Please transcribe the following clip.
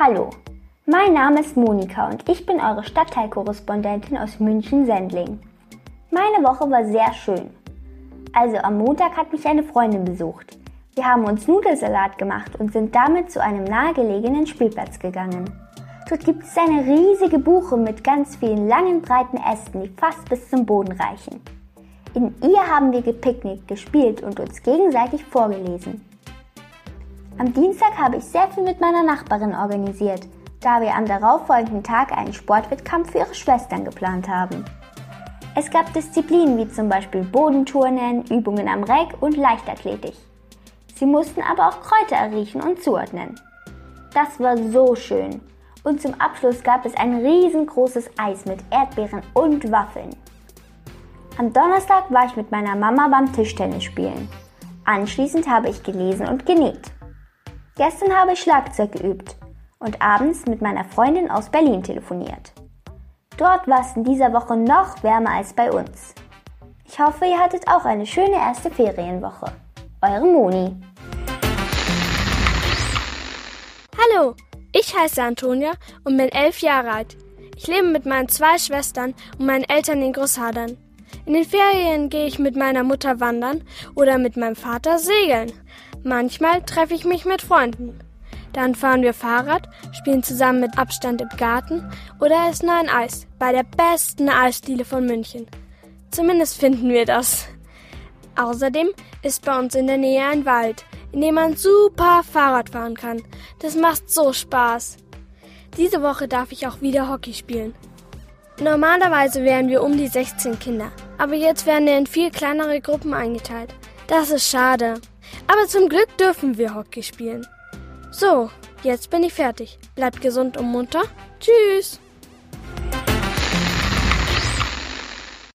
Hallo, mein Name ist Monika und ich bin eure Stadtteilkorrespondentin aus München-Sendling. Meine Woche war sehr schön. Also am Montag hat mich eine Freundin besucht. Wir haben uns Nudelsalat gemacht und sind damit zu einem nahegelegenen Spielplatz gegangen. Dort gibt es eine riesige Buche mit ganz vielen langen, breiten Ästen, die fast bis zum Boden reichen. In ihr haben wir gepicknickt, gespielt und uns gegenseitig vorgelesen. Am Dienstag habe ich sehr viel mit meiner Nachbarin organisiert, da wir am darauffolgenden Tag einen Sportwettkampf für ihre Schwestern geplant haben. Es gab Disziplinen wie zum Beispiel Bodenturnen, Übungen am Reck und Leichtathletik. Sie mussten aber auch Kräuter erriechen und zuordnen. Das war so schön. Und zum Abschluss gab es ein riesengroßes Eis mit Erdbeeren und Waffeln. Am Donnerstag war ich mit meiner Mama beim Tischtennis spielen. Anschließend habe ich gelesen und genäht. Gestern habe ich Schlagzeug geübt und abends mit meiner Freundin aus Berlin telefoniert. Dort war es in dieser Woche noch wärmer als bei uns. Ich hoffe, ihr hattet auch eine schöne erste Ferienwoche. Eure Moni. Hallo, ich heiße Antonia und bin elf Jahre alt. Ich lebe mit meinen zwei Schwestern und meinen Eltern in Großhadern. In den Ferien gehe ich mit meiner Mutter wandern oder mit meinem Vater segeln. Manchmal treffe ich mich mit Freunden. Dann fahren wir Fahrrad, spielen zusammen mit Abstand im Garten oder essen ein Eis bei der besten Eisdiele von München. Zumindest finden wir das. Außerdem ist bei uns in der Nähe ein Wald, in dem man super Fahrrad fahren kann. Das macht so Spaß. Diese Woche darf ich auch wieder Hockey spielen. Normalerweise wären wir um die 16 Kinder, aber jetzt werden wir in viel kleinere Gruppen eingeteilt. Das ist schade. Aber zum Glück dürfen wir Hockey spielen. So, jetzt bin ich fertig. Bleibt gesund und munter. Tschüss.